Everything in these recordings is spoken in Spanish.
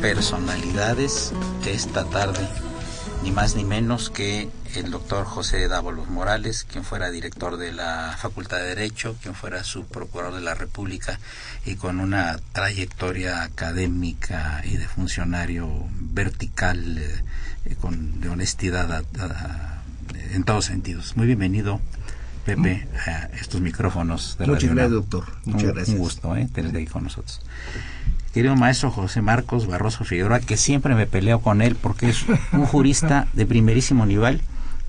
Personalidades esta tarde, ni más ni menos que el doctor José Dávalos Morales, quien fuera director de la Facultad de Derecho, quien fuera subprocurador de la República y con una trayectoria académica y de funcionario vertical, eh, con, de honestidad en todos sentidos. Muy bienvenido. Pepe, a estos micrófonos de Muchas gracias, doctor. Muchas gracias. Un gusto ¿eh? tenerte ahí con nosotros querido maestro José Marcos Barroso Figueroa, que siempre me peleo con él porque es un jurista de primerísimo nivel,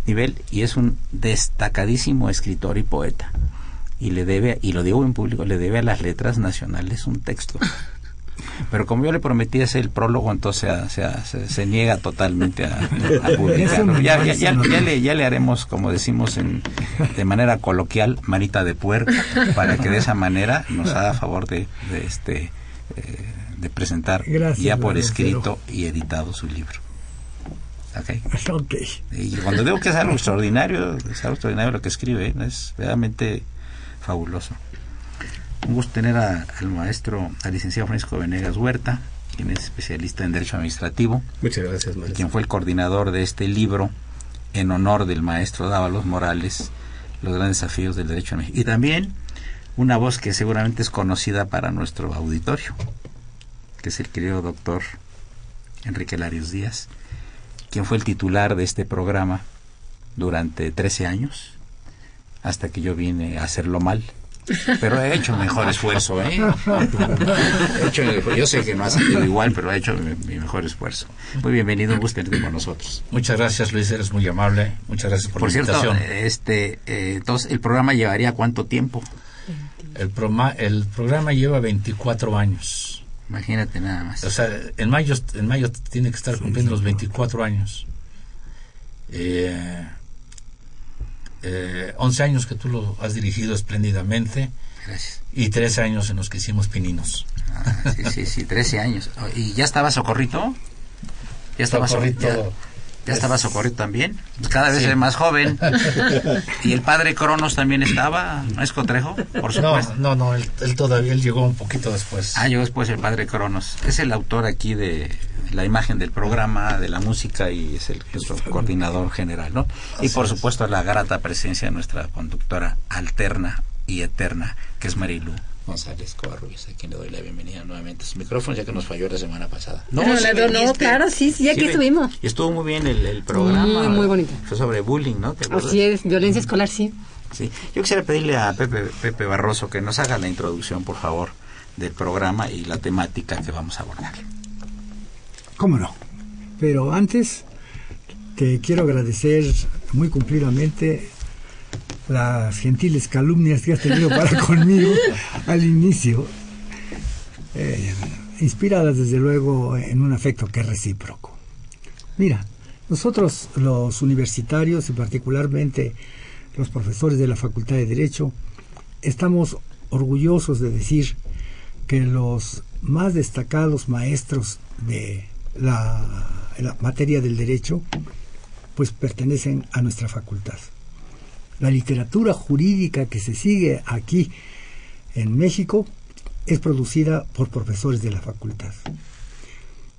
nivel y es un destacadísimo escritor y poeta. Y le debe, y lo digo en público, le debe a las letras nacionales un texto. Pero como yo le prometí hacer el prólogo, entonces se, se, niega totalmente a, publicarlo. Ya, ya, le, ya le haremos, como decimos en, de manera coloquial, manita de puerco, para que de esa manera nos haga favor de, de este eh, de presentar ya por escrito y editado su libro. Okay. Y cuando digo que es algo extraordinario, es algo extraordinario lo que escribe, es realmente fabuloso. Un gusto tener al maestro, al licenciado Francisco Venegas Huerta, quien es especialista en Derecho Administrativo. Muchas gracias, maestro. Quien fue el coordinador de este libro en honor del maestro Dávalos Morales, Los grandes desafíos del derecho a México. Y también una voz que seguramente es conocida para nuestro auditorio, que es el querido doctor Enrique Larios Díaz, quien fue el titular de este programa durante 13 años, hasta que yo vine a hacerlo mal. Pero he hecho mejor esfuerzo, ¿eh? yo sé que no ha salido igual, pero he hecho mi, mejor esfuerzo. Muy bienvenido, un gusto tenerte con nosotros. Muchas gracias, Luis, eres muy amable. Muchas gracias por, la invitación. Por cierto, este, eh, entonces, ¿el programa llevaría cuánto tiempo? El, el programa lleva 24 años. Imagínate nada más. O sea, en mayo, en mayo tiene que estar cumpliendo los 24 años. Eh, 11 eh, años que tú lo has dirigido espléndidamente. Gracias. Y 13 años en los que hicimos pininos. Ah, sí, sí, sí, 13 años. ¿Y ya estaba Socorrito? Ya estaba Socorrito. Ya estaba Socorrito también, cada vez es más joven. y el padre Cronos también estaba, ¿no es Cotrejo? Por supuesto. No, no, él, todavía él llegó un poquito después. Ah, llegó después el padre Cronos. Es el autor aquí de la imagen del programa, de la música y es el coordinador general, ¿no? y por supuesto la grata presencia de nuestra conductora alterna y eterna, que es Marilu González Covarrubias, a quien le doy la bienvenida nuevamente a su micrófono, ya que nos falló la semana pasada. No, no, claro, sí, sí, aquí estuvimos. Y estuvo muy bien el, programa. Muy, muy bonito. Fue sobre bullying, ¿no? Así es, violencia escolar, sí. Sí, yo quisiera pedirle a Pepe, Pepe Barroso que nos haga la introducción, por favor, del programa y la temática que vamos a abordar. ¿Cómo no? Pero antes, te quiero agradecer muy cumplidamente las gentiles calumnias que has tenido para conmigo al inicio, eh, inspiradas desde luego en un afecto que es recíproco. Mira, nosotros los universitarios y particularmente los profesores de la Facultad de Derecho estamos orgullosos de decir que los más destacados maestros de la, la materia del derecho pues pertenecen a nuestra facultad. La literatura jurídica que se sigue aquí en México es producida por profesores de la facultad.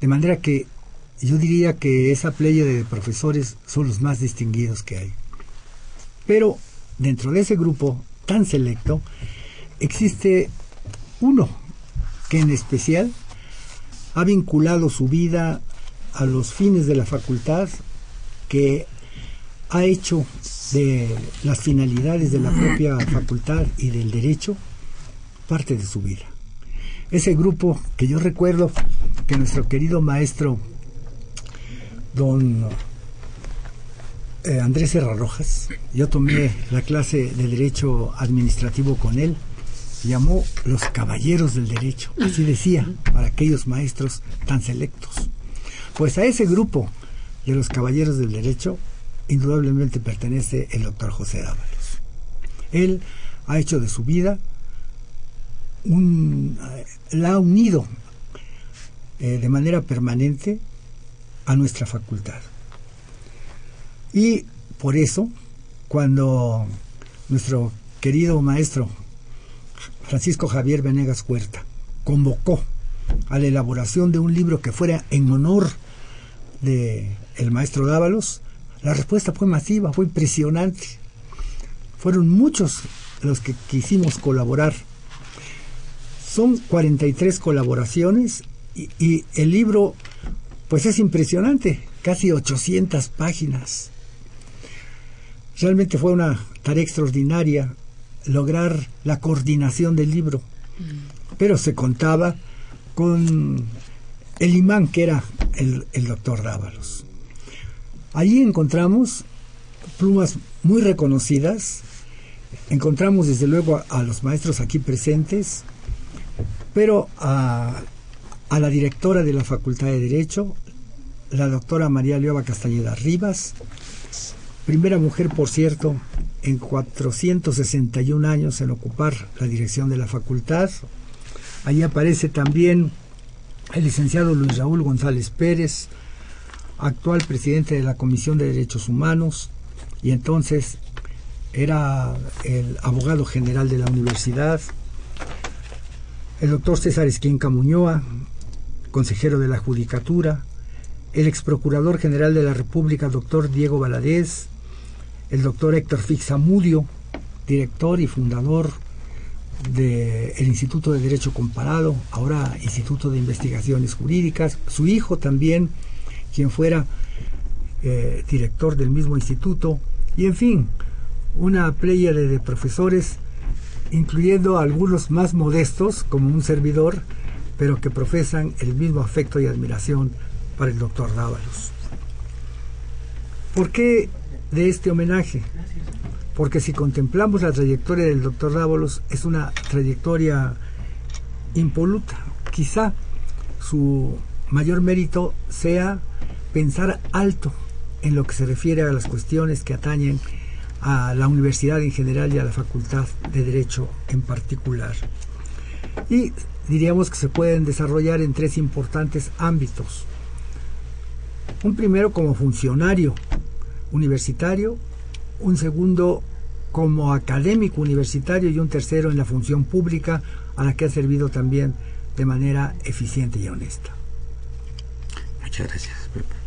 De manera que yo diría que esa playa de profesores son los más distinguidos que hay. Pero dentro de ese grupo tan selecto existe uno que en especial ha vinculado su vida a los fines de la facultad, que ha hecho de las finalidades de la propia facultad y del derecho parte de su vida. Ese grupo que yo recuerdo que nuestro querido maestro don eh, Andrés Serra Rojas, yo tomé la clase de Derecho Administrativo con él, llamó los caballeros del derecho, así decía, para aquellos maestros tan selectos. Pues a ese grupo de los caballeros del derecho, indudablemente pertenece el doctor José Dávalos. Él ha hecho de su vida un, eh, la ha unido eh, de manera permanente a nuestra facultad. Y por eso, cuando nuestro querido maestro Francisco Javier Venegas Huerta convocó a la elaboración de un libro que fuera en honor de maestro Dávalos, la respuesta fue masiva, fue impresionante. Fueron muchos los que quisimos colaborar. Son 43 colaboraciones y, y el libro pues es impresionante, casi 800 páginas. Realmente fue una tarea extraordinaria lograr la coordinación del libro, pero se contaba con el imán que era el, doctor Dávalos. Allí encontramos plumas muy reconocidas, encontramos desde luego a, los maestros aquí presentes, pero a, la directora de la Facultad de Derecho, la doctora María Leoba Castañeda Rivas, primera mujer, por cierto, en 461 años en ocupar la dirección de la facultad. Allí aparece también el licenciado Luis Raúl González Pérez, actual presidente de la Comisión de Derechos Humanos, y entonces era el abogado general de la universidad, el doctor César Esquinca Muñoa, consejero de la Judicatura, el ex procurador general de la República, doctor Diego Valadez, el doctor Héctor Fixamudio, director y fundador del Instituto de Derecho Comparado, ahora Instituto de Investigaciones Jurídicas, su hijo también, quien fuera eh, director del mismo instituto, y en fin, una playa de profesores, incluyendo algunos más modestos, como un servidor, pero que profesan el mismo afecto y admiración para el doctor Dávalos. ¿Por qué de este homenaje, porque si contemplamos la trayectoria del doctor Dávalos, es una trayectoria impoluta. Quizá su mayor mérito sea pensar alto en lo que se refiere a las cuestiones que atañen a la universidad en general y a la facultad de derecho en particular. Y diríamos que se pueden desarrollar en tres importantes ámbitos. Un primero como funcionario universitario, un segundo como académico universitario y un tercero en la función pública a la que ha servido también de manera eficiente y honesta. Muchas gracias, Pepe.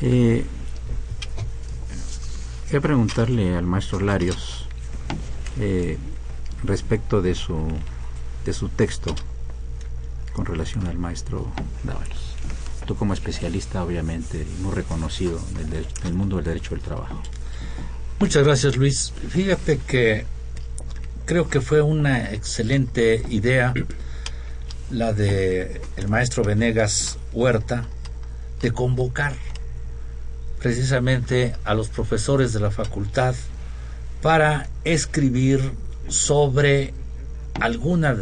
Eh, preguntarle al maestro Larios eh, respecto de su, de su texto con relación al maestro Dávalos tú como especialista obviamente muy reconocido en el, mundo del derecho del trabajo. Muchas gracias Luis. Fíjate que creo que fue una excelente idea la de el maestro Venegas Huerta de convocar precisamente a los profesores de la facultad para escribir sobre alguna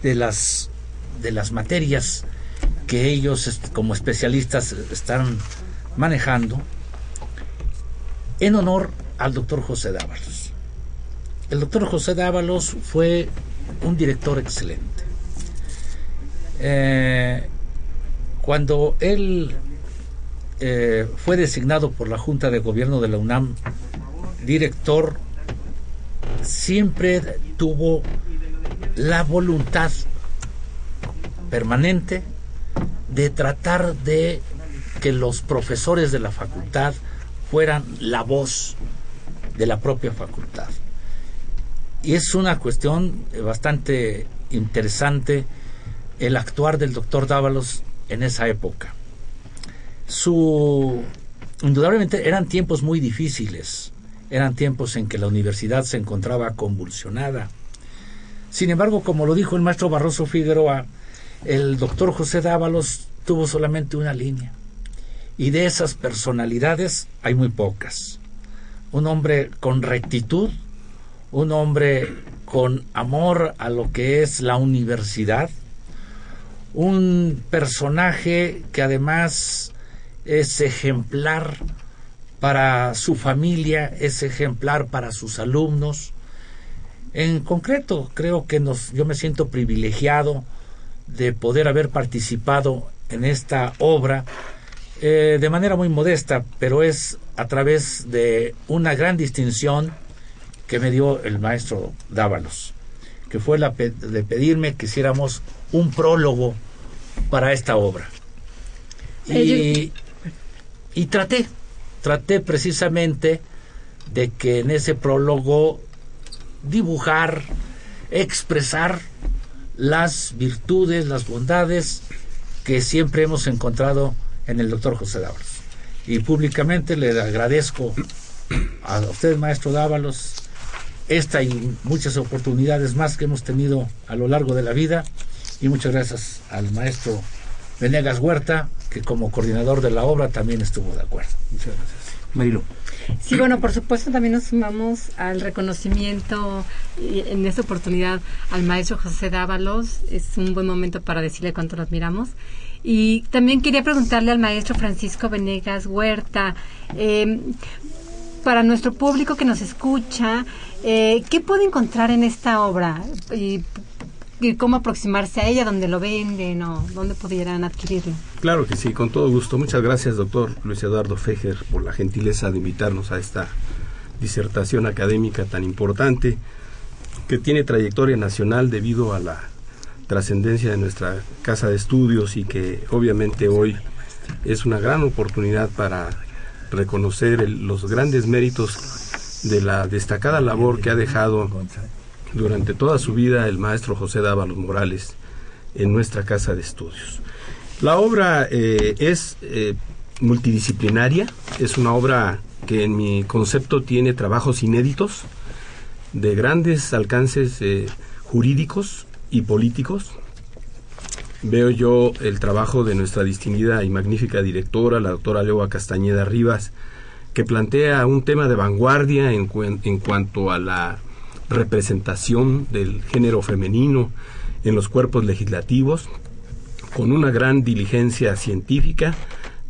de las de las materias que ellos como especialistas están manejando en honor al doctor José Dávalos. El doctor José Dávalos fue un director excelente. Eh, cuando él eh, fue designado por la Junta de Gobierno de la UNAM director, siempre tuvo la voluntad permanente de tratar de que los profesores de la facultad fueran la voz de la propia facultad. Y es una cuestión bastante interesante el actuar del doctor Dávalos en esa época. Su indudablemente eran tiempos muy difíciles, eran tiempos en que la universidad se encontraba convulsionada. Sin embargo, como lo dijo el maestro Barroso Figueroa, el doctor José Dávalos tuvo solamente una línea. Y de esas personalidades hay muy pocas. Un hombre con rectitud, un hombre con amor a lo que es la universidad, un personaje que además es ejemplar para su familia, es ejemplar para sus alumnos. En concreto, creo que nos, yo me siento privilegiado de poder haber participado en esta obra eh, de manera muy modesta, pero es a través de una gran distinción que me dio el maestro Dávalos, que fue la de pedirme que hiciéramos un prólogo para esta obra. Y, y traté, traté precisamente de que en ese prólogo dibujar, expresar las virtudes, las bondades que siempre hemos encontrado en el doctor José Dávalos. Y públicamente le agradezco a usted, maestro Dávalos, esta y muchas oportunidades más que hemos tenido a lo largo de la vida. Y muchas gracias al maestro Venegas Huerta, que como coordinador de la obra también estuvo de acuerdo. Muchas gracias. Marilu. Sí, bueno, por supuesto también nos sumamos al reconocimiento en esta oportunidad al maestro José Dávalos. Es un buen momento para decirle cuánto lo admiramos. Y también quería preguntarle al maestro Francisco Venegas Huerta, eh, para nuestro público que nos escucha, eh, ¿qué puede encontrar en esta obra? Y cómo aproximarse a ella, dónde lo venden o dónde pudieran adquirirlo. Claro que sí, con todo gusto. Muchas gracias, doctor Luis Eduardo Fejer, por la gentileza de invitarnos a esta disertación académica tan importante que tiene trayectoria nacional debido a la trascendencia de nuestra casa de estudios y que obviamente hoy es una gran oportunidad para reconocer los grandes méritos de la destacada labor que ha dejado durante toda su vida el maestro José Dávalos Morales en nuestra casa de estudios. La obra eh, es eh, multidisciplinaria, es una obra que en mi concepto tiene trabajos inéditos de grandes alcances eh, jurídicos y políticos. Veo yo el trabajo de nuestra distinguida y magnífica directora, la doctora Leoa Castañeda Rivas, que plantea un tema de vanguardia en cuanto a la representación del género femenino en los cuerpos legislativos, con una gran diligencia científica,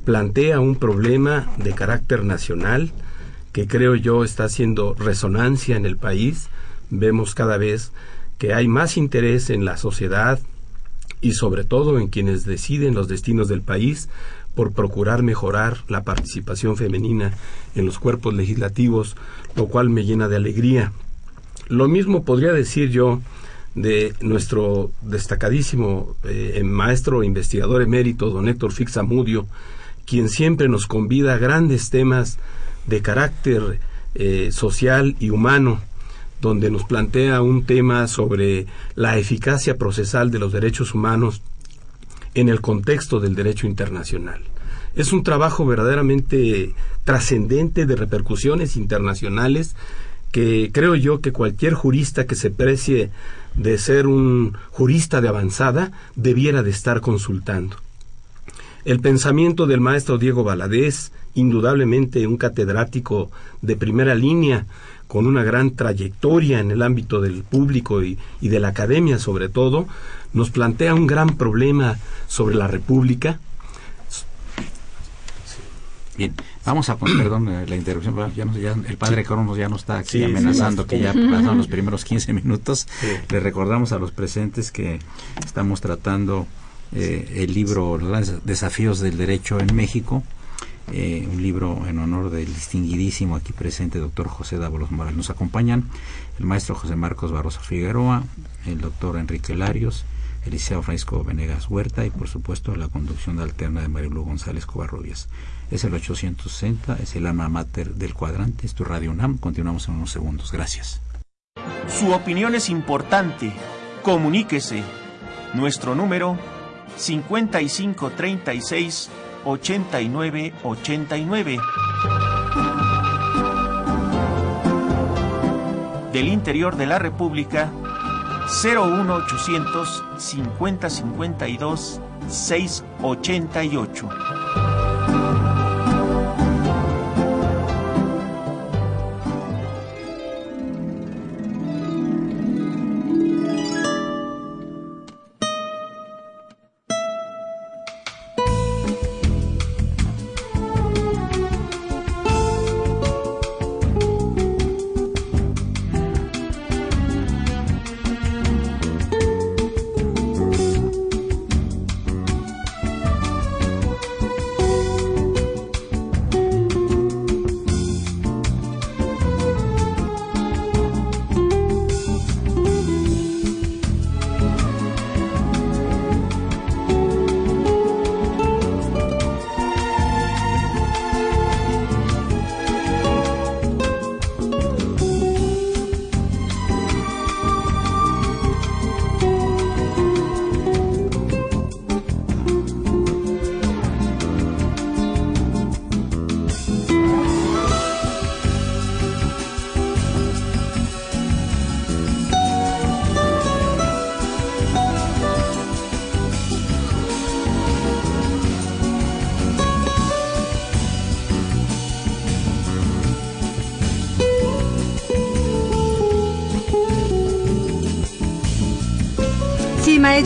plantea un problema de carácter nacional que creo yo está haciendo resonancia en el país. Vemos cada vez que hay más interés en la sociedad y sobre todo en quienes deciden los destinos del país por procurar mejorar la participación femenina en los cuerpos legislativos, lo cual me llena de alegría. Lo mismo podría decir yo de nuestro destacadísimo eh, maestro investigador emérito, don Héctor Fixamudio, quien siempre nos convida a grandes temas de carácter eh, social y humano, donde nos plantea un tema sobre la eficacia procesal de los derechos humanos en el contexto del derecho internacional. Es un trabajo verdaderamente trascendente de repercusiones internacionales que creo yo que cualquier jurista que se precie de ser un jurista de avanzada debiera de estar consultando. El pensamiento del maestro Diego Valadez, indudablemente un catedrático de primera línea, con una gran trayectoria en el ámbito del público y, de la academia sobre todo, nos plantea un gran problema sobre la República, Bien, vamos a poner, perdón, eh, la interrupción, ya, ya el padre Cronos ya nos está aquí amenazando que ya pasaron los primeros 15 minutos. Le recordamos a los presentes que estamos tratando eh, el libro Los desafíos del derecho en México eh, un libro en honor del distinguidísimo aquí presente doctor José Dávalos Morales. Nos acompañan el maestro José Marcos Barroso Figueroa, el doctor Enrique Larios, el liceo Francisco Venegas Huerta y por supuesto la conducción alterna de Marilu González Covarrubias. Es el 860, es el alma mater del cuadrante, es tu Radio UNAM. Continuamos en unos segundos. Gracias. Su opinión es importante. Comuníquese. Nuestro número 5536 8989. Del interior de la República 01800 5052 688.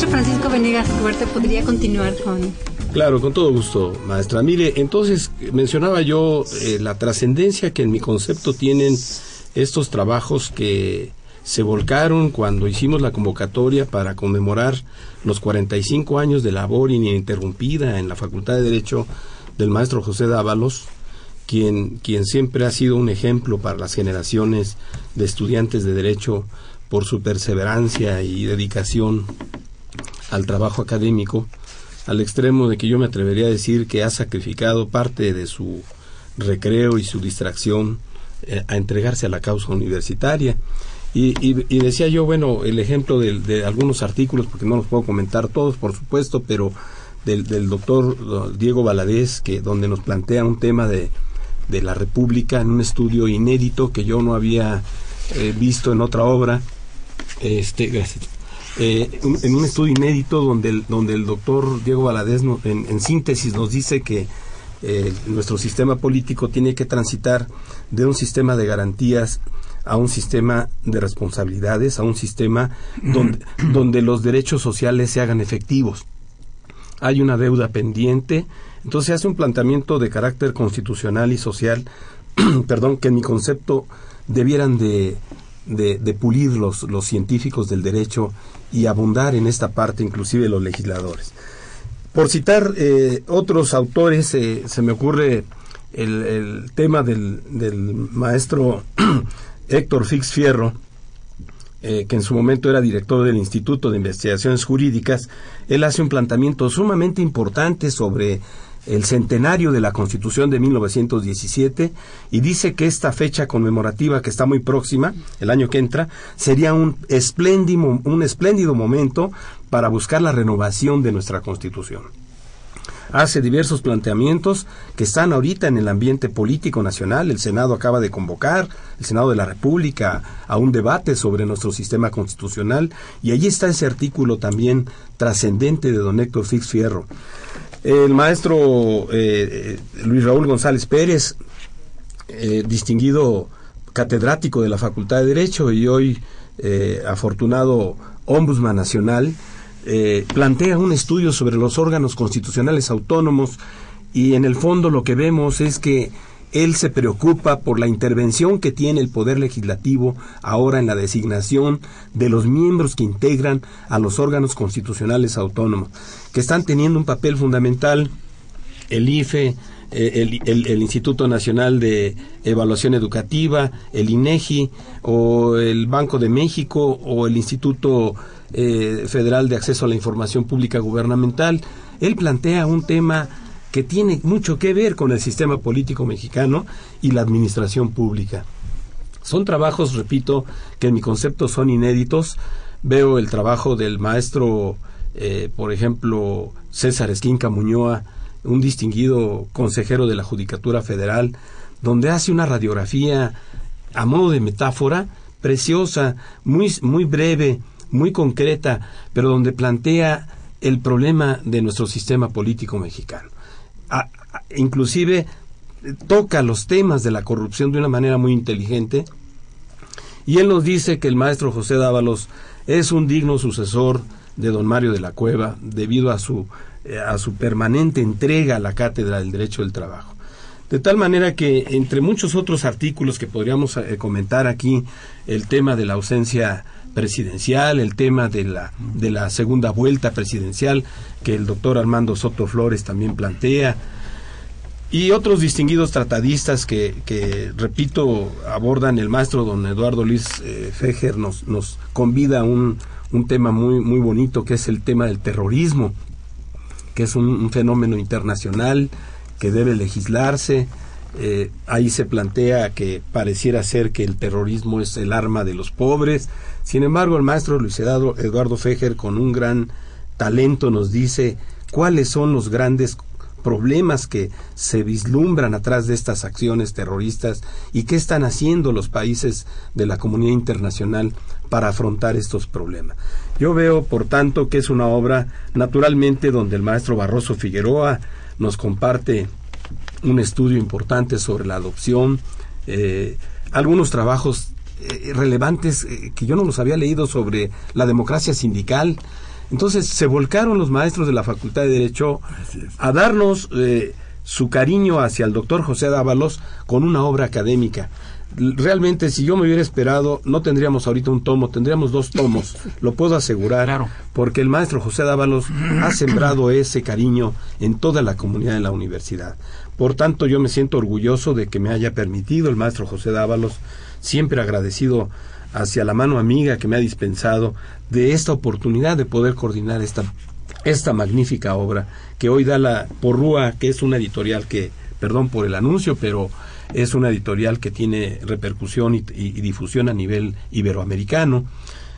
Francisco Venegas podría continuar con... Claro, con todo gusto, maestra. Mire, entonces mencionaba yo eh, la trascendencia que en mi concepto tienen estos trabajos que se volcaron cuando hicimos la convocatoria para conmemorar los 45 años de labor ininterrumpida en la Facultad de Derecho del maestro José Dávalos, quien, quien siempre ha sido un ejemplo para las generaciones de estudiantes de Derecho por su perseverancia y dedicación al trabajo académico, al extremo de que yo me atrevería a decir que ha sacrificado parte de su recreo y su distracción eh, a entregarse a la causa universitaria. Y, decía yo, bueno, el ejemplo de, algunos artículos, porque no los puedo comentar todos, por supuesto, pero del, doctor Diego Valadez, que donde nos plantea un tema de, de la República en un estudio inédito que yo no había eh, visto en otra obra. Este, gracias eh, en un estudio inédito donde el, donde el doctor Diego Valadez en, síntesis nos dice que eh, nuestro sistema político tiene que transitar de un sistema de garantías a un sistema de responsabilidades, a un sistema donde, donde los derechos sociales se hagan efectivos. Hay una deuda pendiente, entonces se hace un planteamiento de carácter constitucional y social, perdón, que en mi concepto debieran de, de, pulir los, los científicos del derecho y abundar en esta parte inclusive los legisladores. Por citar eh, otros autores, eh, se me ocurre el, tema del, maestro Héctor Fix Fierro, eh, que en su momento era director del Instituto de Investigaciones Jurídicas, él hace un planteamiento sumamente importante sobre el centenario de la Constitución de 1917 y dice que esta fecha conmemorativa que está muy próxima, el año que entra, sería un espléndido, un espléndido momento para buscar la renovación de nuestra Constitución. Hace diversos planteamientos que están ahorita en el ambiente político nacional. El Senado acaba de convocar, el Senado de la República, a un debate sobre nuestro sistema constitucional y allí está ese artículo también trascendente de don Héctor Fix Fierro. El maestro eh, Luis Raúl González Pérez, eh, distinguido catedrático de la Facultad de Derecho y hoy eh, afortunado ombudsman nacional, plantea un estudio sobre los órganos constitucionales autónomos y en el fondo lo que vemos es que él se preocupa por la intervención que tiene el Poder Legislativo ahora en la designación de los miembros que integran a los órganos constitucionales autónomos, que están teniendo un papel fundamental el IFE, eh, el, Instituto Nacional de Evaluación Educativa, el INEGI, o el Banco de México, o el Instituto eh, Federal de Acceso a la Información Pública Gubernamental. Él plantea un tema que tiene mucho que ver con el sistema político mexicano y la administración pública. Son trabajos, repito, que en mi concepto son inéditos. Veo el trabajo del maestro, eh, por ejemplo, César Esquinca Muñoa, un distinguido consejero de la Judicatura Federal, donde hace una radiografía a modo de metáfora preciosa, muy, muy breve, muy concreta, pero donde plantea el problema de nuestro sistema político mexicano. Inclusive eh, toca los temas de la corrupción de una manera muy inteligente y él nos dice que el maestro José Dávalos es un digno sucesor de don Mario de la Cueva debido a su, eh, a su permanente entrega a la cátedra del derecho del trabajo. De tal manera que entre muchos otros artículos que podríamos eh, comentar aquí, el tema de la ausencia presidencial, el tema de la, de la segunda vuelta presidencial que el doctor Armando Soto Flores también plantea, y otros distinguidos tratadistas que, que, repito, abordan el maestro don Eduardo Luis eh, nos, nos convida a un, un tema muy, muy bonito que es el tema del terrorismo, que es un fenómeno internacional que debe legislarse. Eh, ahí se plantea que pareciera ser que el terrorismo es el arma de los pobres. Sin embargo, el maestro Luis Eduardo, Fejer, con un gran talento, nos dice cuáles son los grandes problemas que se vislumbran atrás de estas acciones terroristas y qué están haciendo los países de la comunidad internacional para afrontar estos problemas. Yo veo, por tanto, que es una obra naturalmente donde el maestro Barroso Figueroa nos comparte un estudio importante sobre la adopción, eh, algunos trabajos eh, relevantes eh, que yo no los había leído sobre la democracia sindical, entonces se volcaron los maestros de la Facultad de Derecho a darnos su cariño hacia el doctor José Dávalos con una obra académica. Realmente, si yo me hubiera esperado, no tendríamos ahorita un tomo, tendríamos dos tomos, lo puedo asegurar, Claro. porque el maestro José Dávalos ha sembrado ese cariño en toda la comunidad de la universidad. Por tanto, yo me siento orgulloso de que me haya permitido el maestro José Dávalos, siempre agradecido hacia la mano amiga que me ha dispensado de esta oportunidad de poder coordinar esta, esta magnífica obra que hoy da la Porrúa, que es una editorial que, perdón por el anuncio, pero es una editorial que tiene repercusión y, y- y difusión a nivel iberoamericano.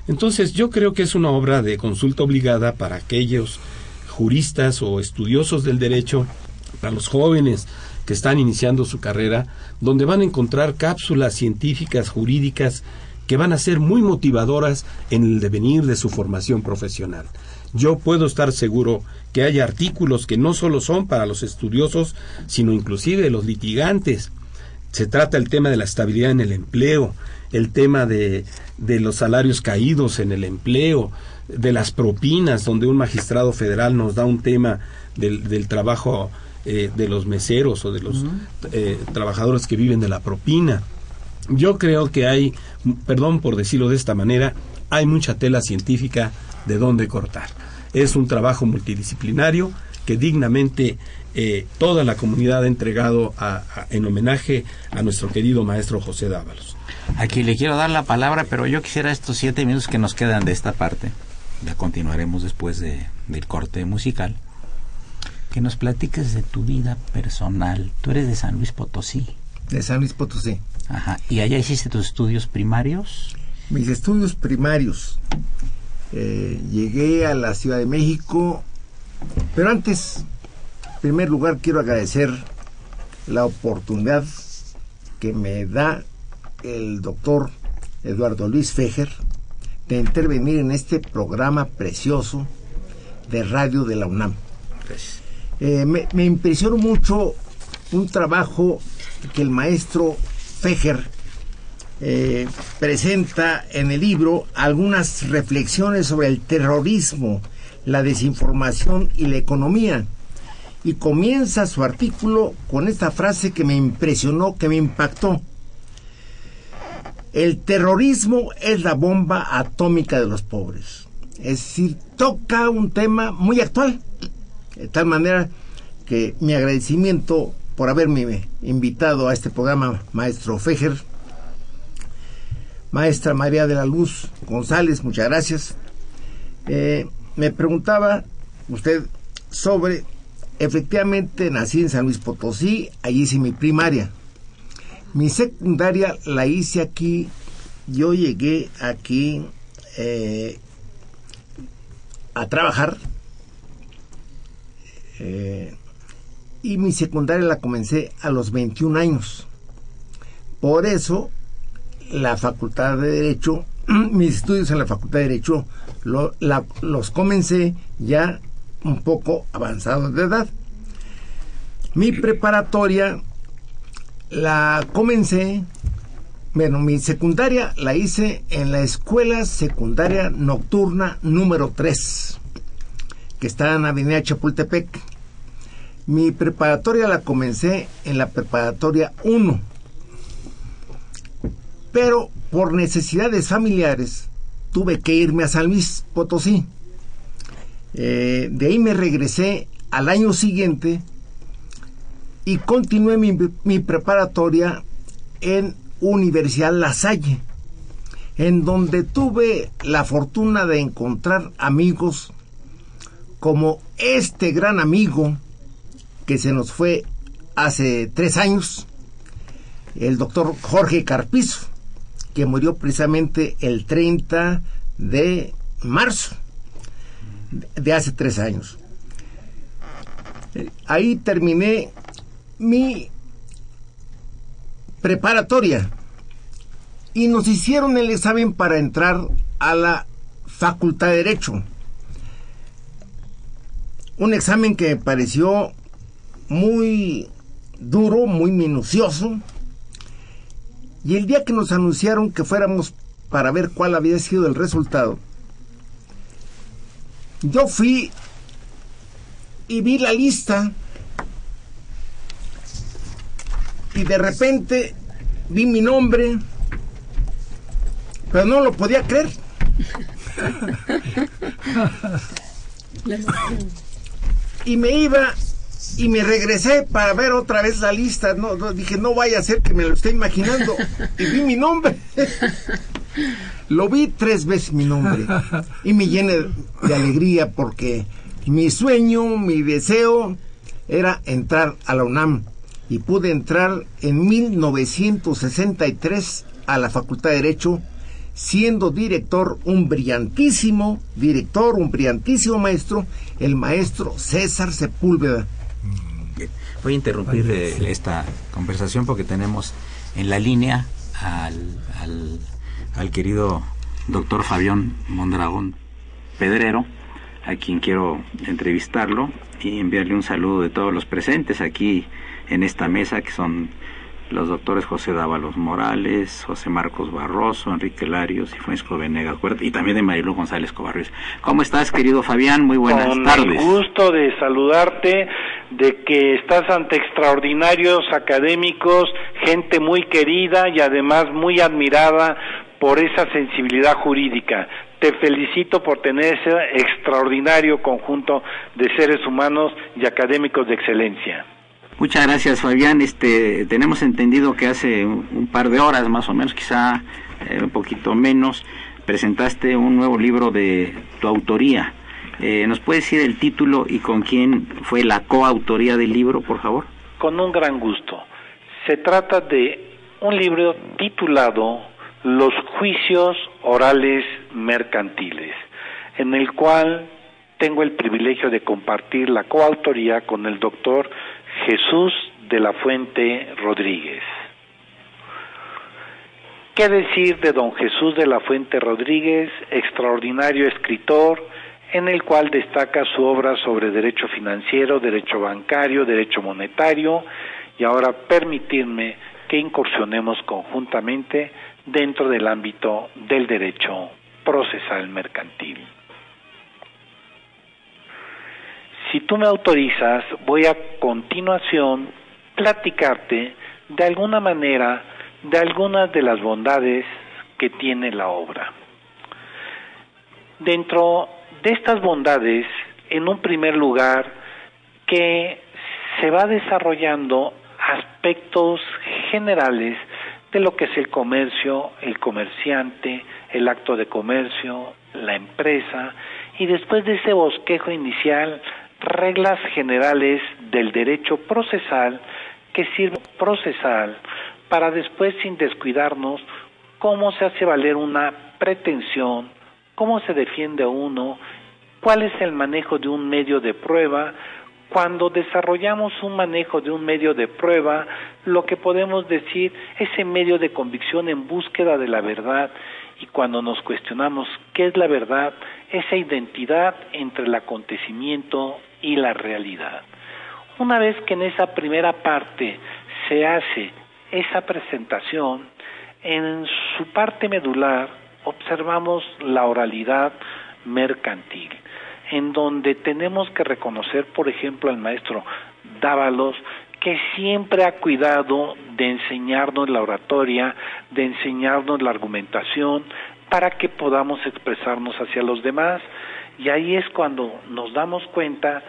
Entonces yo creo que es una obra de consulta obligada para aquellos juristas o estudiosos del derecho, para los jóvenes que están iniciando su carrera, donde van a encontrar cápsulas científicas, jurídicas, que van a ser muy motivadoras en el devenir de su formación profesional. Yo puedo estar seguro que hay artículos que no solo son para los estudiosos, sino inclusive los litigantes. Se trata el tema de la estabilidad en el empleo, el tema de, de los salarios caídos en el empleo, de las propinas, donde un magistrado federal nos da un tema del, del trabajo eh, de los meseros o de los eh, trabajadores que viven de la propina. Yo creo que hay, perdón por decirlo de esta manera, hay mucha tela científica de dónde cortar. Es un trabajo multidisciplinario que dignamente eh, toda la comunidad ha entregado a- a- en homenaje a nuestro querido maestro José Dávalos. Aquí le quiero dar la palabra, pero yo quisiera estos siete minutos que nos quedan de esta parte, ya continuaremos después de, del corte musical, que nos platiques de tu vida personal. Tú eres de San Luis Potosí. de San Luis Potosí. Ajá. ¿Y allá hiciste tus estudios primarios? Mis estudios primarios. eh, llegué a la Ciudad de México, pero antes, en primer lugar, quiero agradecer la oportunidad que me da el doctor Eduardo Luis Fejer de intervenir en este programa precioso de radio de la UNAM. Eh, me, impresionó mucho un trabajo que el maestro Fejer eh, presenta en el libro algunas reflexiones sobre el terrorismo, la desinformación y la economía. Y comienza su artículo con esta frase que me impresionó, que me impactó. El terrorismo es la bomba atómica de los pobres. Es decir, toca un tema muy actual. De tal manera que mi agradecimiento por haberme invitado a este programa, maestro Fejer. Maestra María de la Luz González, muchas gracias. Eh, me preguntaba usted sobre, efectivamente nací en San Luis Potosí, allí hice mi primaria. Mi secundaria la hice aquí, yo llegué aquí eh, a trabajar eh, y mi secundaria la comencé a los 21 años. Por eso la Facultad de Derecho, mis estudios en la Facultad de Derecho los comencé ya un poco avanzados de edad. Mi preparatoria la comencé, bueno, mi secundaria la hice en la Escuela Secundaria Nocturna número 3, que está en Avenida Chapultepec. Mi preparatoria la comencé en la preparatoria 1 pero por necesidades familiares tuve que irme a San Luis Potosí. Eh, de ahí me regresé al año siguiente y continué mi, preparatoria en Universidad La Salle, en donde tuve la fortuna de encontrar amigos como este gran amigo que se nos fue hace tres años, el doctor Jorge Carpizo que murió precisamente el 30 de marzo de hace tres años. Ahí terminé mi preparatoria y nos hicieron el examen para entrar a la Facultad de Derecho. Un examen que me pareció muy duro, muy minucioso, y el día que nos anunciaron que fuéramos para ver cuál había sido el resultado, yo fui y vi la lista y de repente vi mi nombre, pero no lo podía creer. y me iba y me regresé para ver otra vez la lista. No, dije, no vaya a ser que me lo esté imaginando. Y vi mi nombre. lo vi tres veces mi nombre. Y me llené de alegría porque mi sueño, mi deseo era entrar a la UNAM. Y pude entrar en 1963 a la Facultad de Derecho, siendo director un brillantísimo director, un brillantísimo maestro, el maestro César Sepúlveda Voy a interrumpir eh, esta conversación porque tenemos en la línea al, al, querido doctor Fabián Mondragón Pedrero, a quien quiero entrevistarlo y enviarle un saludo de todos los presentes aquí en esta mesa, que son los doctores José Dávalos Morales, José Marcos Barroso, Enrique Larios y Francisco Venegas y también de Marilu González Cobarrios. ¿Cómo estás, querido Fabián? Muy buenas Con tardes. El gusto de saludarte, de que estás ante extraordinarios académicos, gente muy querida y además muy admirada por esa sensibilidad jurídica. Te felicito por tener ese extraordinario conjunto de seres humanos y académicos de excelencia. Muchas gracias, Fabián. Este, tenemos entendido que hace un, par de horas, más o menos, quizá eh, un poquito menos, presentaste un nuevo libro de tu autoría. Eh, ¿Nos puedes decir el título y con quién fue la coautoría del libro, por favor? Con un gran gusto. Se trata de un libro titulado Los juicios orales mercantiles, en el cual tengo el privilegio de compartir la coautoría con el doctor Jesús de la Fuente Rodríguez. ¿Qué decir de don Jesús de la Fuente Rodríguez, extraordinario escritor, en el cual destaca su obra sobre derecho financiero, derecho bancario, derecho monetario, y ahora permitirme que incursionemos conjuntamente dentro del ámbito del derecho procesal mercantil. Si tú me autorizas, voy a continuación platicarte de alguna manera de algunas de las bondades que tiene la obra. Dentro de estas bondades, en un primer lugar, que se va desarrollando aspectos generales de lo que es el comercio, el comerciante, el acto de comercio, la empresa, y después de ese bosquejo inicial, reglas generales del derecho procesal que sirve procesal para después sin descuidarnos cómo se hace valer una pretensión, cómo se defiende a uno, cuál es el manejo de un medio de prueba, cuando desarrollamos un manejo de un medio de prueba, lo que podemos decir, ese medio de convicción en búsqueda de la verdad, y cuando nos cuestionamos qué es la verdad, esa identidad entre el acontecimiento y la realidad. Una vez que en esa primera parte se hace esa presentación, en su parte medular observamos la oralidad mercantil en donde tenemos que reconocer, por ejemplo, al maestro Dávalos, que siempre ha cuidado de enseñarnos la oratoria, de enseñarnos la argumentación, para que podamos expresarnos hacia los demás. Y ahí es cuando nos damos cuenta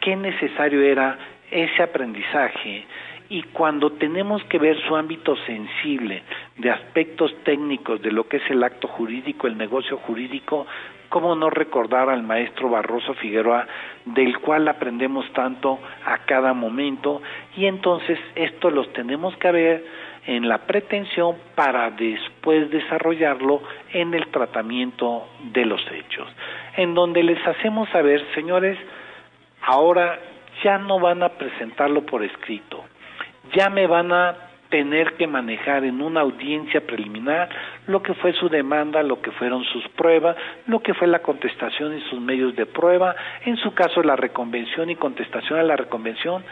qué necesario era ese aprendizaje. Y cuando tenemos que ver su ámbito sensible de aspectos técnicos de lo que es el acto jurídico, el negocio jurídico, cómo no recordar al maestro Barroso Figueroa, del cual aprendemos tanto a cada momento, y entonces esto los tenemos que ver en la pretensión para después desarrollarlo en el tratamiento de los hechos, en donde les hacemos saber, señores, ahora ya no van a presentarlo por escrito, ya me van a tener que manejar en una audiencia preliminar lo que fue su demanda, lo que fueron sus pruebas, lo que fue la contestación y sus medios de prueba, en su caso la reconvención y contestación a la reconvención.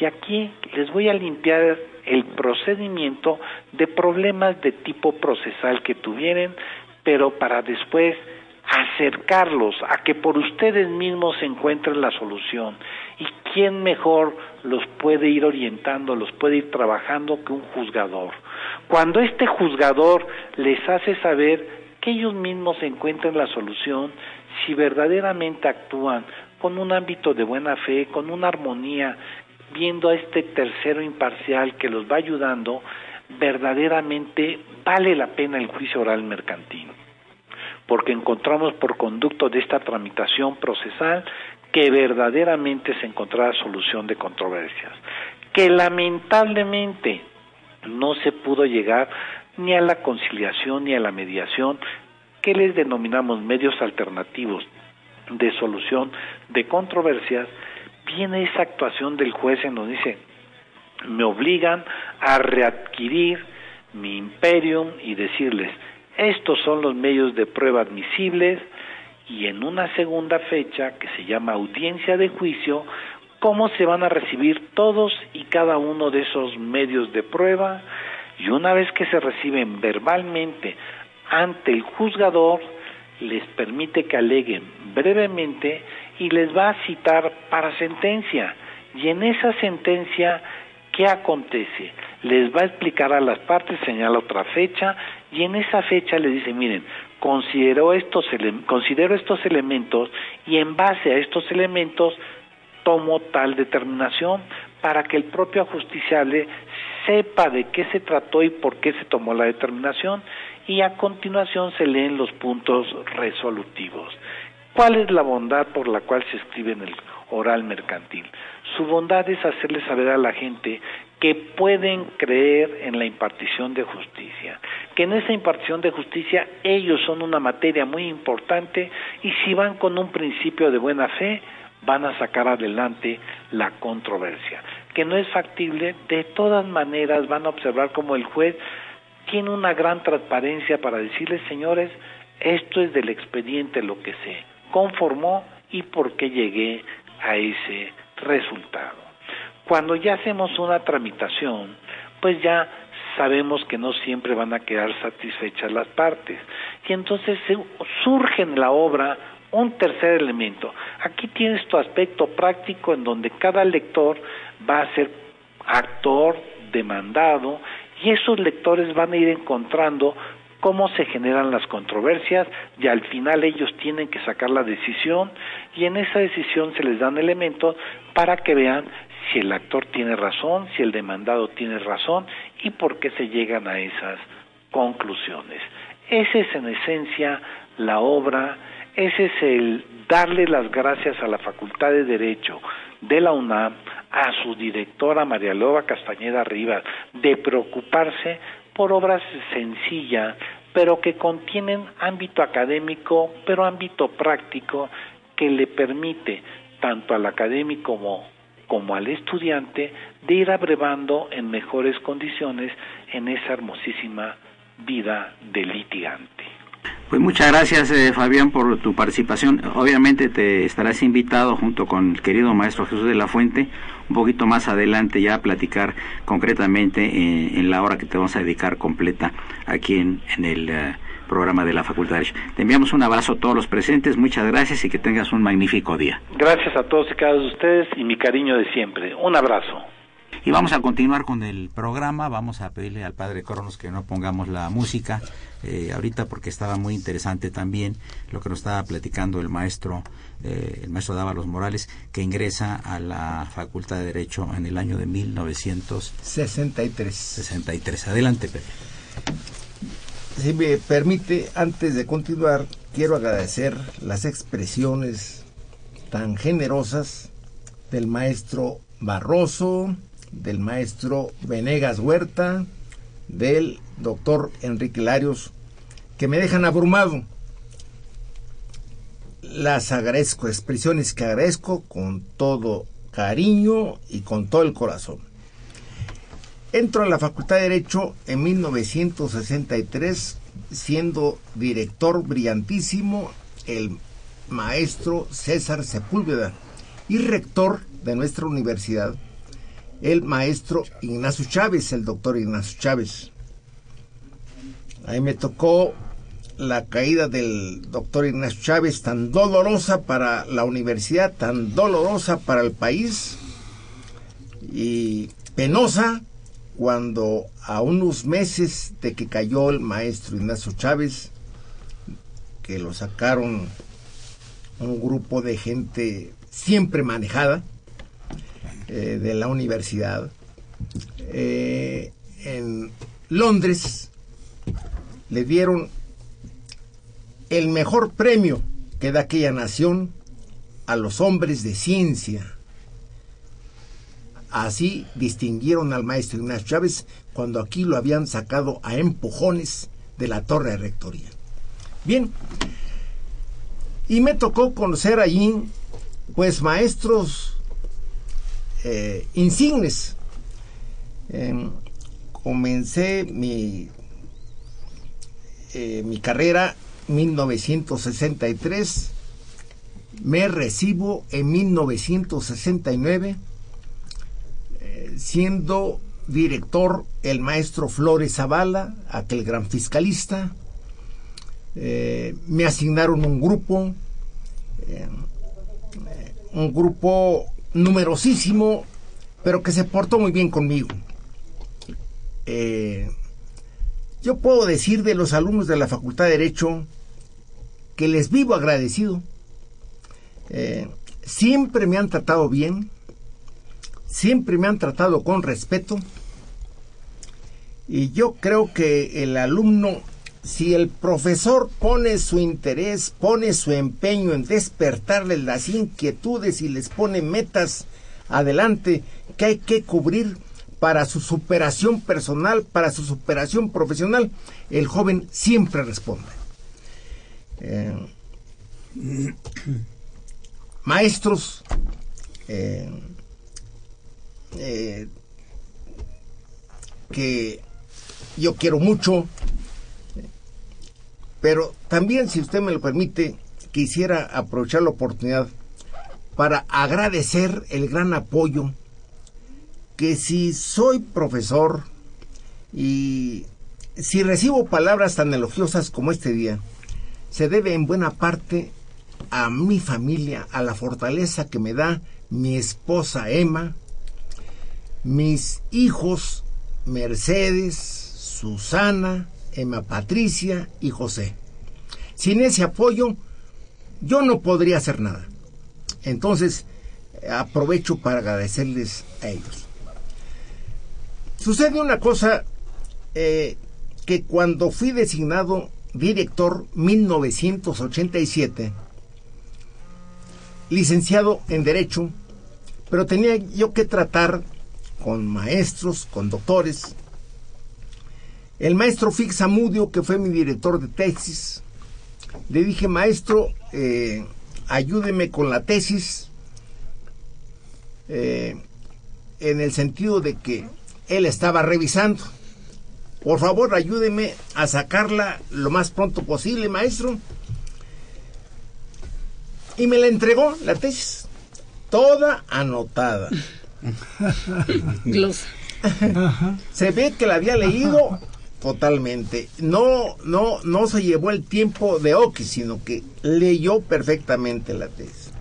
Y aquí les voy a limpiar el procedimiento de problemas de tipo procesal que tuvieran, pero para después acercarlos a que por ustedes mismos se encuentren la solución. ¿Y quién mejor los puede ir orientando, los puede ir trabajando que un juzgador? Cuando este juzgador les hace saber que ellos mismos encuentren la solución, si verdaderamente actúan con un ámbito de buena fe, con una armonía, viendo a este tercero imparcial que los va ayudando, verdaderamente vale la pena el juicio oral mercantil. Porque encontramos por conducto de esta tramitación procesal que verdaderamente se encontrará solución de controversias, que lamentablemente no se pudo llegar ni a la conciliación ni a la mediación, que les denominamos medios alternativos de solución de controversias, viene esa actuación del juez en donde dice, me obligan a readquirir mi imperium y decirles, estos son los medios de prueba admisibles y en una segunda fecha que se llama audiencia de juicio, cómo se van a recibir todos y cada uno de esos medios de prueba y una vez que se reciben verbalmente ante el juzgador, les permite que aleguen brevemente y les va a citar para sentencia. Y en esa sentencia, ¿qué acontece? Les va a explicar a las partes, señala otra fecha, y en esa fecha le dice, miren, considero estos, considero estos elementos y en base a estos elementos tomo tal determinación para que el propio ajusticiable sepa de qué se trató y por qué se tomó la determinación y a continuación se leen los puntos resolutivos. ¿Cuál es la bondad por la cual se escribe en el oral mercantil? Su bondad es hacerle saber a la gente que pueden creer en la impartición de justicia, que en esa impartición de justicia ellos son una materia muy importante y si van con un principio de buena fe, van a sacar adelante la controversia, que no es factible, de todas maneras van a observar como el juez tiene una gran transparencia para decirles, señores, esto es del expediente lo que se conformó y por qué llegué a ese resultado. Cuando ya hacemos una tramitación, pues ya sabemos que no siempre van a quedar satisfechas las partes. Y entonces surge en la obra un tercer elemento. Aquí tienes tu aspecto práctico en donde cada lector va a ser actor, demandado, y esos lectores van a ir encontrando cómo se generan las controversias y al final ellos tienen que sacar la decisión y en esa decisión se les dan elementos para que vean si el actor tiene razón, si el demandado tiene razón y por qué se llegan a esas conclusiones. Esa es en esencia la obra, ese es el darle las gracias a la Facultad de Derecho de la UNAM, a su directora María Loba Castañeda Rivas, de preocuparse por obras sencillas, pero que contienen ámbito académico, pero ámbito práctico, que le permite tanto al académico como, como al estudiante de ir abrevando en mejores condiciones en esa hermosísima vida de litigante. Pues muchas gracias eh, Fabián por tu participación. Obviamente te estarás invitado junto con el querido maestro Jesús de la Fuente un poquito más adelante ya a platicar concretamente eh, en la hora que te vamos a dedicar completa aquí en, el eh, programa de la Facultad de. Te enviamos un abrazo a todos los presentes, muchas gracias y que tengas un magnífico día. Gracias a todos y cada uno de ustedes y mi cariño de siempre. Un abrazo. Y vamos a continuar con el programa. Vamos a pedirle al padre Cronos que no pongamos la música eh, ahorita porque estaba muy interesante también lo que nos estaba platicando el maestro, eh, el maestro Dávalos Morales, que ingresa a la Facultad de Derecho en el año de 1963. 63. Adelante. Si me permite, antes de continuar, quiero agradecer las expresiones tan generosas del maestro Barroso, del maestro Venegas Huerta, del doctor Enrique Larios, que me dejan abrumado. Las agradezco, expresiones que agradezco con todo cariño y con todo el corazón. Entro a la Facultad de Derecho en 1963, siendo director brillantísimo el maestro César Sepúlveda y rector de nuestra universidad el maestro Ignacio Chávez, el doctor Ignacio Chávez. Ahí me tocó la caída del doctor Ignacio Chávez, tan dolorosa para la universidad, tan dolorosa para el país y penosa cuando a unos meses de que cayó el maestro Ignacio Chávez, que lo sacaron un grupo de gente siempre manejada, eh, de la universidad. Eh, en Londres le dieron el mejor premio que da aquella nación a los hombres de ciencia. Así distinguieron al maestro Ignacio Chávez cuando aquí lo habían sacado a empujones de la torre de rectoría. Bien, y me tocó conocer allí, pues, maestros eh, insignes. Em, comencé mi, eh, mi carrera en 1963, me recibo en 1969, eh, siendo director el maestro Flores Zavala, aquel gran fiscalista. me asignaron un grupo, un grupo numerosísimo, pero que se portó muy bien conmigo. Eh, yo puedo decir de los alumnos de la Facultad de Derecho que les vivo agradecido. Eh, siempre me han tratado bien, siempre me han tratado con respeto. Y yo creo que el alumno si el profesor pone su interés, pone su empeño en despertarles las inquietudes y les pone metas adelante que hay que cubrir para su superación personal, para su superación profesional, el joven siempre responde. Eh, maestros eh, eh, que yo quiero mucho, pero también, si usted me lo permite, quisiera aprovechar la oportunidad para agradecer el gran apoyo que si soy profesor y si recibo palabras tan elogiosas como este día, se debe en buena parte a mi familia, a la fortaleza que me da mi esposa Emma, mis hijos Mercedes, Susana, Emma Patricia y José. Sin ese apoyo, yo no podría hacer nada. Entonces, aprovecho para agradecerles a ellos. Sucede una cosa eh, que cuando fui designado director 1987, licenciado en Derecho, pero tenía yo que tratar con maestros, con doctores. El maestro Fix Amudio, que fue mi director de tesis, le dije, maestro, eh, ayúdeme con la tesis, eh, en el sentido de que él estaba revisando. Por favor, ayúdeme a sacarla lo más pronto posible, maestro. Y me la entregó la tesis, toda anotada. se ve que la había leído totalmente. No, no, no se llevó el tiempo de Oki, sino que leyó perfectamente la tesis.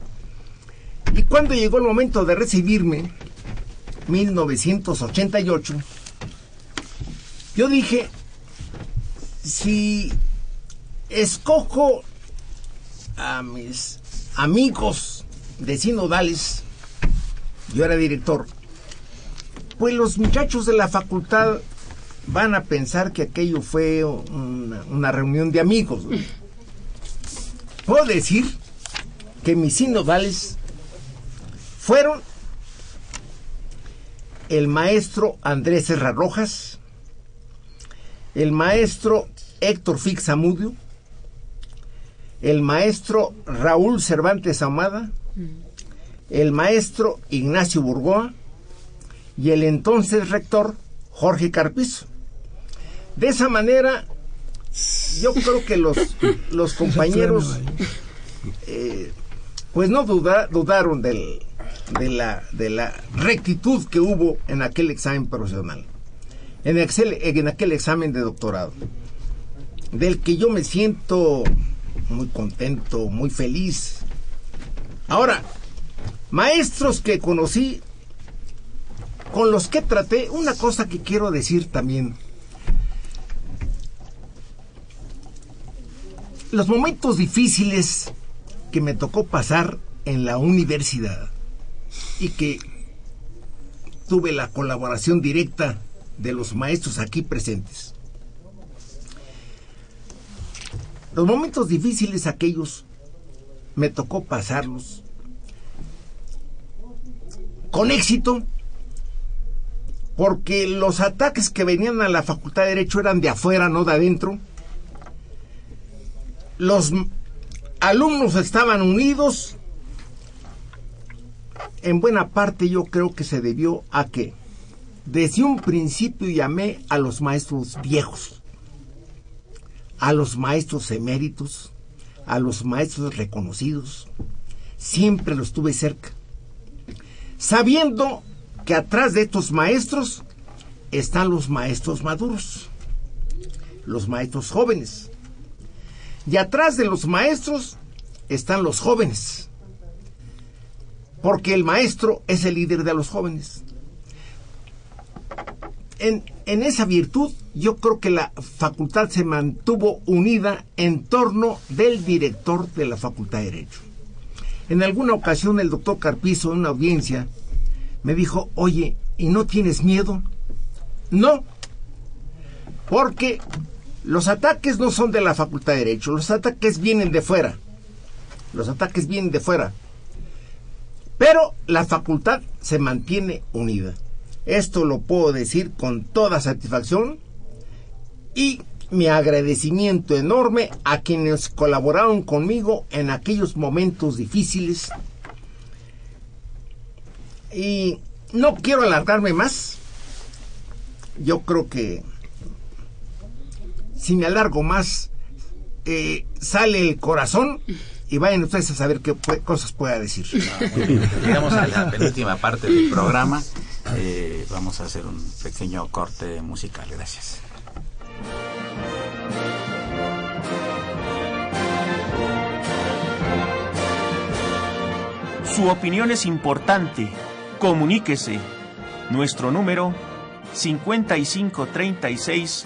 Y cuando llegó el momento de recibirme, 1988, yo dije, si escojo a mis amigos de sinodales, yo era director, pues los muchachos de la facultad van a pensar que aquello fue una, reunión de amigos. Puedo decir que mis sinodales fueron el maestro Andrés Serra Rojas, el maestro Héctor Fixamudio, el maestro Raúl Cervantes Amada, el maestro Ignacio Burgoa y el entonces rector Jorge Carpizo. De esa manera, yo creo que los, los compañeros eh, pues no dudaron del, de, la, de la rectitud que hubo en aquel examen profesional en aquel, en aquel examen de doctorado, del que yo me siento muy contento, muy feliz. Ahora, maestros que conocí, con los que traté, una cosa que quiero decir también. Los momentos difíciles que me tocó pasar en la universidad y que tuve la colaboración directa de los maestros aquí presentes. Los momentos difíciles aquellos me tocó pasarlos con éxito porque los ataques que venían a la Facultad de Derecho eran de afuera, no de adentro. Los alumnos estaban unidos. En buena parte yo creo que se debió a que desde un principio llamé a los maestros viejos, a los maestros eméritos, a los maestros reconocidos. Siempre los tuve cerca, sabiendo que atrás de estos maestros están los maestros maduros, los maestros jóvenes. Y atrás de los maestros están los jóvenes, porque el maestro es el líder de los jóvenes en, esa virtud yo creo que la facultad se mantuvo unida en torno del director de la Facultad de Derecho. En alguna ocasión el doctor Carpizo en una audiencia me dijo, oye, ¿y no tienes miedo? No, porque los ataques no son de la Facultad de Derecho, los ataques vienen de fuera. Los ataques vienen de fuera. Pero la facultad se mantiene unida. Esto lo puedo decir con toda satisfacción y mi agradecimiento enorme a quienes colaboraron conmigo en aquellos momentos difíciles. Y no quiero alargarme más. Yo creo que si me alargo más, eh, sale el corazón y vayan ustedes a saber qué cosas pueda decir. Llegamos a la penúltima parte del programa. Eh, vamos a hacer un pequeño corte musical. Gracias. Su opinión es importante. Comuníquese. Nuestro número 5536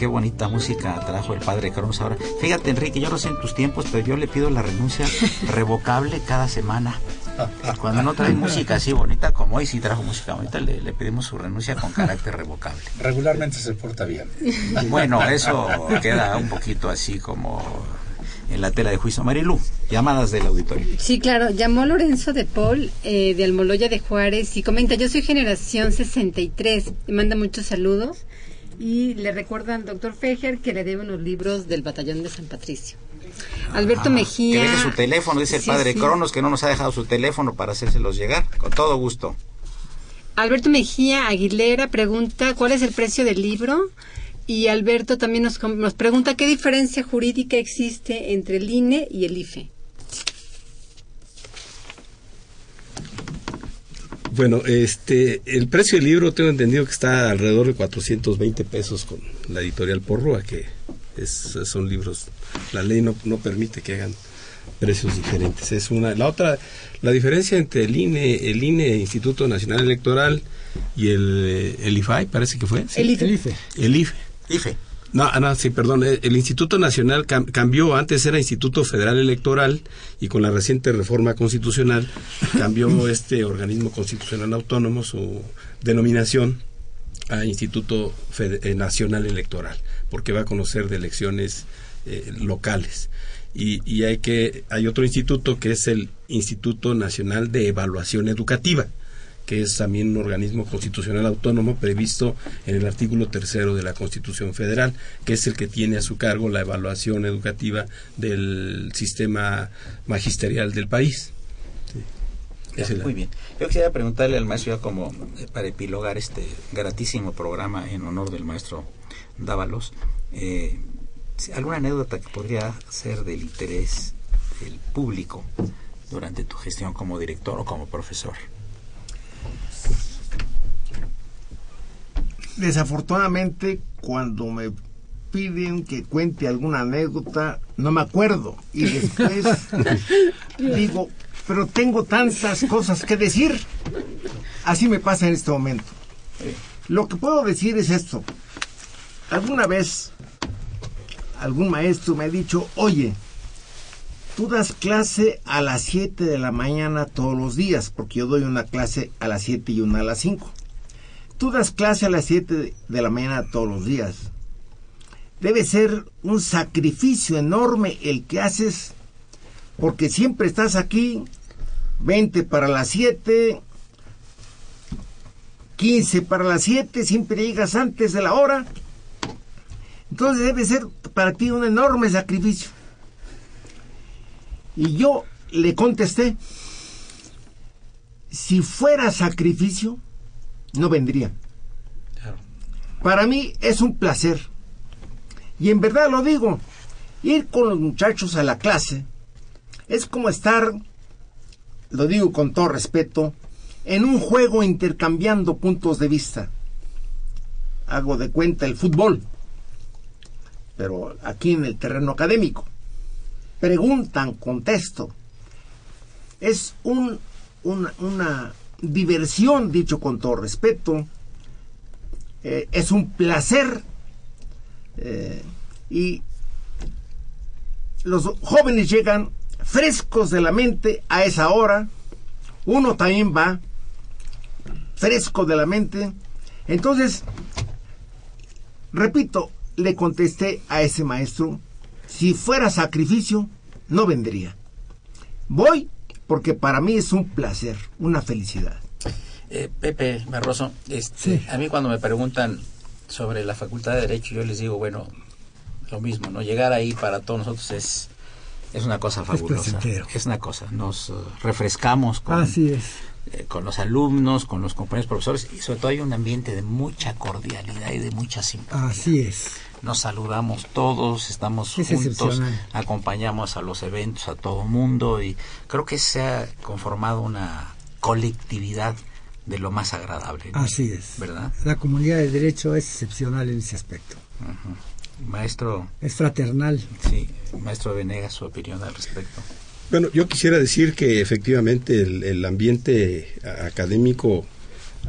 Qué bonita música trajo el padre Cronos ahora. Fíjate, Enrique, yo no sé en tus tiempos, pero yo le pido la renuncia revocable cada semana. Cuando no trae música así bonita como hoy, sí trajo música bonita, le, le pedimos su renuncia con carácter revocable. Regularmente se porta bien. Bueno, eso queda un poquito así como en la tela de juicio. Marilu, llamadas del auditorio. Sí, claro. Llamó Lorenzo de Paul, eh, de Almoloya de Juárez, y comenta, yo soy generación 63. Me manda muchos saludos. Y le recuerda al doctor Fejer que le debe unos libros del Batallón de San Patricio. Alberto Ah, Mejía. Que deje su teléfono, dice el padre sí. Cronos, que no nos ha dejado su teléfono para hacérselos llegar. Con todo gusto. Alberto Mejía Aguilera pregunta cuál es el precio del libro y Alberto también nos, nos pregunta qué diferencia jurídica existe entre el INE y el IFE. Bueno, este, el precio del libro tengo entendido que está alrededor de 420 pesos con la editorial Porrúa, que es, son libros, la ley no, no permite que hagan precios diferentes. Es una, la otra, la diferencia entre el INE, el INE, Instituto Nacional Electoral, y el, eh, el IFAI, parece que fue. ¿sí? El IFE. El IFE. El IFE. IFE. No, ah, no, sí, perdón. eh, El Instituto Nacional cam- cambió, antes era Instituto Federal Electoral y con la reciente reforma constitucional cambió este organismo constitucional autónomo su denominación a Instituto eh, Nacional Electoral, porque va a conocer de elecciones eh, locales. Y, y hay que hay otro instituto que es el Instituto Nacional de Evaluación Educativa que es también un organismo constitucional autónomo previsto en el artículo tercero de la Constitución Federal, que es el que tiene a su cargo la evaluación educativa del sistema magisterial del país. Ya, es la- Muy bien. Yo quisiera preguntarle al maestro, ya como eh, para epilogar este gratísimo programa en honor del maestro Dávalos, eh, alguna anécdota que podría ser del interés del público durante tu gestión como director o como profesor. Desafortunadamente, cuando me piden que cuente alguna anécdota, no me acuerdo. Y después digo, pero tengo tantas cosas que decir. Así me pasa en este momento. Lo que puedo decir es esto. Alguna vez algún maestro me ha dicho, oye, tú das clase a las 7 de la mañana todos los días, porque yo doy una clase a las 7 y una a las 5. Tú das clase a las 7 de la mañana todos los días. Debe ser un sacrificio enorme el que haces, porque siempre estás aquí, 20 para las 7, 15 para las 7, siempre llegas antes de la hora. Entonces debe ser para ti un enorme sacrificio. Y yo le contesté, si fuera sacrificio, no vendría. Para mí es un placer. Y en verdad lo digo, ir con los muchachos a la clase es como estar, lo digo con todo respeto, en un juego intercambiando puntos de vista. Hago de cuenta el fútbol, pero aquí en el terreno académico. Preguntan, contesto. Es un, una, una diversión, dicho con todo respeto, eh, es un placer eh, y los jóvenes llegan frescos de la mente a esa hora, uno también va fresco de la mente, entonces, repito, le contesté a ese maestro, si fuera sacrificio, no vendría. Voy porque para mí es un placer, una felicidad. Eh, Pepe Barroso, este, a mí cuando me preguntan sobre la Facultad de Derecho, yo les digo, bueno, lo mismo, ¿no? Llegar ahí para todos nosotros es, es una cosa fabulosa. Es, una cosa, nos uh, refrescamos con, Así es. Eh, con los alumnos, con los compañeros profesores y sobre todo hay un ambiente de mucha cordialidad y de mucha simpatía. Así es. Nos saludamos todos, estamos juntos, acompañamos a los eventos a todo mundo y creo que se ha conformado una colectividad de lo más agradable. Así es. ¿Verdad? La comunidad de derecho es excepcional en ese aspecto. Maestro. Es fraternal. Sí, maestro Venegas, su opinión al respecto. Bueno, yo quisiera decir que efectivamente el, ambiente académico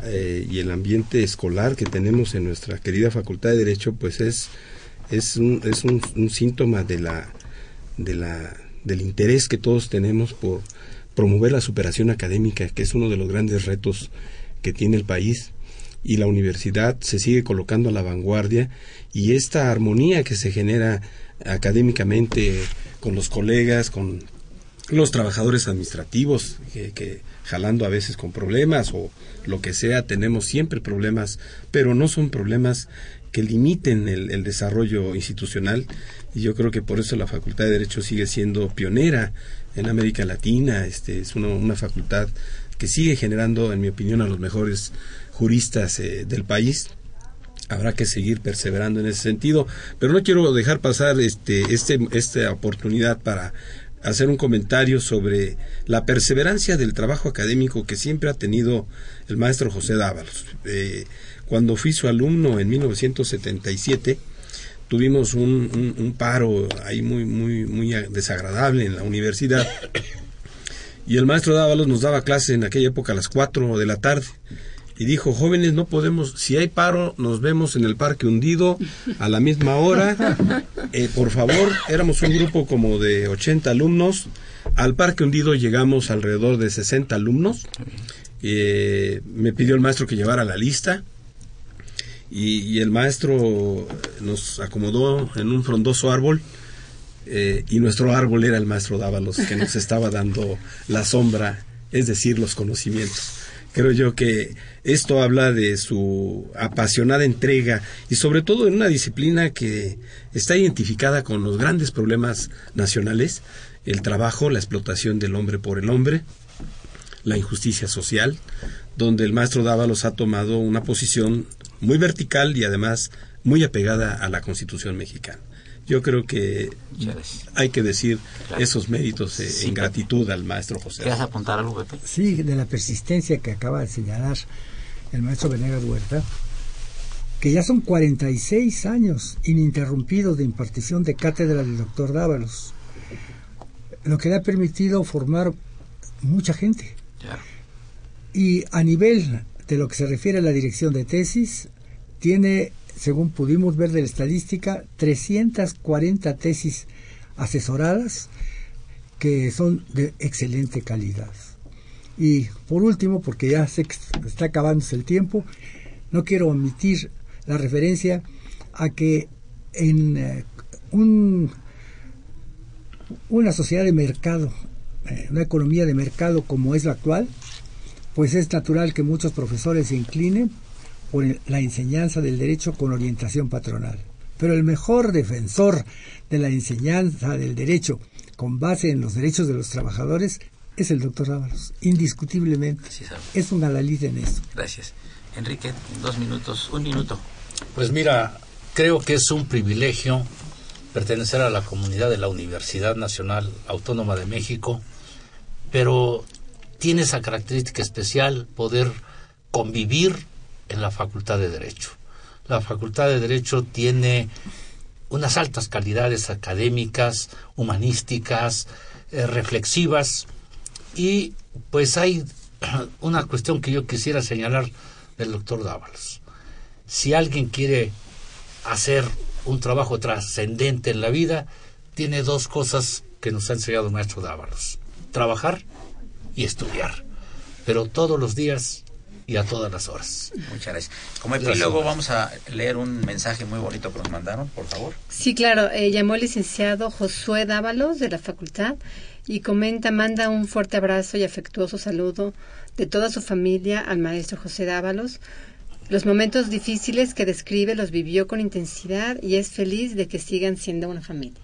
eh, y el ambiente escolar que tenemos en nuestra querida Facultad de Derecho, pues es, es, un, es un, un síntoma de la, de la, del interés que todos tenemos por promover la superación académica, que es uno de los grandes retos que tiene el país. Y la universidad se sigue colocando a la vanguardia y esta armonía que se genera académicamente con los colegas, con los trabajadores administrativos, que, jalando a veces con problemas o lo que sea, tenemos siempre problemas, pero no son problemas que limiten el, desarrollo institucional y yo creo que por eso la Facultad de Derecho sigue siendo pionera en América Latina, este es una facultad que sigue generando, en mi opinión, a los mejores juristas eh, del país. Habrá que seguir perseverando en ese sentido, pero no quiero dejar pasar este, este, esta oportunidad para hacer un comentario sobre la perseverancia del trabajo académico que siempre ha tenido el maestro José Dávalos. Eh, cuando fui su alumno en 1977, tuvimos un, paro ahí muy, muy, muy desagradable en la universidad. Y el maestro Dávalos nos daba clase en aquella época a las 4 de la tarde y dijo, jóvenes, no podemos, si hay paro, nos vemos en el parque hundido a la misma hora. Eh, por favor, éramos un grupo como de 80 alumnos. Al parque hundido llegamos alrededor de 60 alumnos. Eh, me pidió el maestro que llevara la lista. Y, el maestro nos acomodó en un frondoso árbol. Eh, y nuestro árbol era el maestro Dávalos, que nos estaba dando la sombra, es decir, los conocimientos. Creo yo que esto habla de su apasionada entrega y sobre todo en una disciplina que está identificada con los grandes problemas nacionales, el trabajo, la explotación del hombre por el hombre, la injusticia social, donde el maestro Dávalos ha tomado una posición muy vertical y además muy apegada a la Constitución mexicana. Yo creo que hay que decir esos méritos eh, en gratitud al maestro José. ¿Quieres apuntar algo, Pepe? Sí, de la persistencia que acaba de señalar el maestro Venegas Huerta, que ya son 46 años ininterrumpidos de impartición de cátedra del doctor Dávalos, lo que le ha permitido formar mucha gente. Y a nivel de lo que se refiere a la dirección de tesis, tiene según pudimos ver de la estadística, 340 tesis asesoradas que son de excelente calidad. Y por último, porque ya se está acabándose el tiempo, no quiero omitir la referencia a que en eh, un, una sociedad de mercado, eh, una economía de mercado como es la actual, pues es natural que muchos profesores se inclinen por la enseñanza del derecho con orientación patronal. Pero el mejor defensor de la enseñanza del derecho con base en los derechos de los trabajadores es el doctor Ábalos, indiscutiblemente. es un alalid en eso. Gracias. Enrique, dos minutos, un minuto. Pues mira, creo que es un privilegio pertenecer a la comunidad de la Universidad Nacional Autónoma de México, pero tiene esa característica especial poder convivir en la Facultad de Derecho. La Facultad de Derecho tiene unas altas calidades académicas, humanísticas, eh, reflexivas y pues hay una cuestión que yo quisiera señalar del doctor Dávalos. Si alguien quiere hacer un trabajo trascendente en la vida, tiene dos cosas que nos ha enseñado el maestro Dávalos. Trabajar y estudiar. Pero todos los días y a todas las horas. Muchas gracias. Como epílogo vamos a leer un mensaje muy bonito que nos mandaron, por favor. Sí, claro. Eh, llamó el licenciado Josué Dávalos de la facultad y comenta, manda un fuerte abrazo y afectuoso saludo de toda su familia al maestro José Dávalos. Los momentos difíciles que describe los vivió con intensidad y es feliz de que sigan siendo una familia.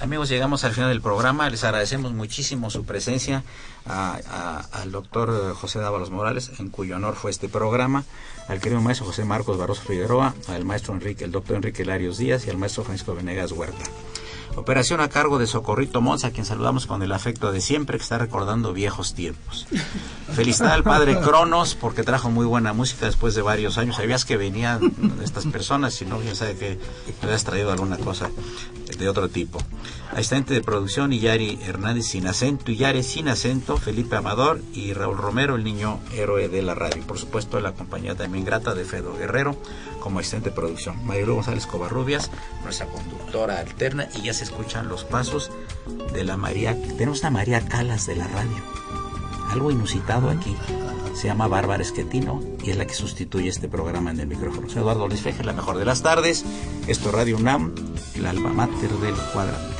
Amigos, llegamos al final del programa. Les agradecemos muchísimo su presencia al doctor José Dávalos Morales, en cuyo honor fue este programa, al querido maestro José Marcos Barroso Figueroa, al maestro Enrique, el doctor Enrique Larios Díaz y al maestro Francisco Venegas Huerta. Operación a cargo de Socorrito Monza, a quien saludamos con el afecto de siempre, que está recordando viejos tiempos. Felicidad al padre Cronos, porque trajo muy buena música después de varios años. Sabías que venían estas personas, si no, quién sabe que me habías traído alguna cosa de otro tipo. Asistente de producción, Iyari Hernández sin acento, Iyare sin acento, Felipe Amador y Raúl Romero, el niño héroe de la radio. Por supuesto, la compañía también grata de Fedo Guerrero como asistente de producción. Marilu González Covarrubias, nuestra conductora alterna, y ya se escuchan los pasos de la María. Tenemos una María Calas de la radio. Algo inusitado aquí. Se llama Bárbara Esquetino y es la que sustituye este programa en el micrófono. Soy Eduardo Luis Fejer, la mejor de las tardes. Esto es Radio UNAM, el alma mater del cuadrante.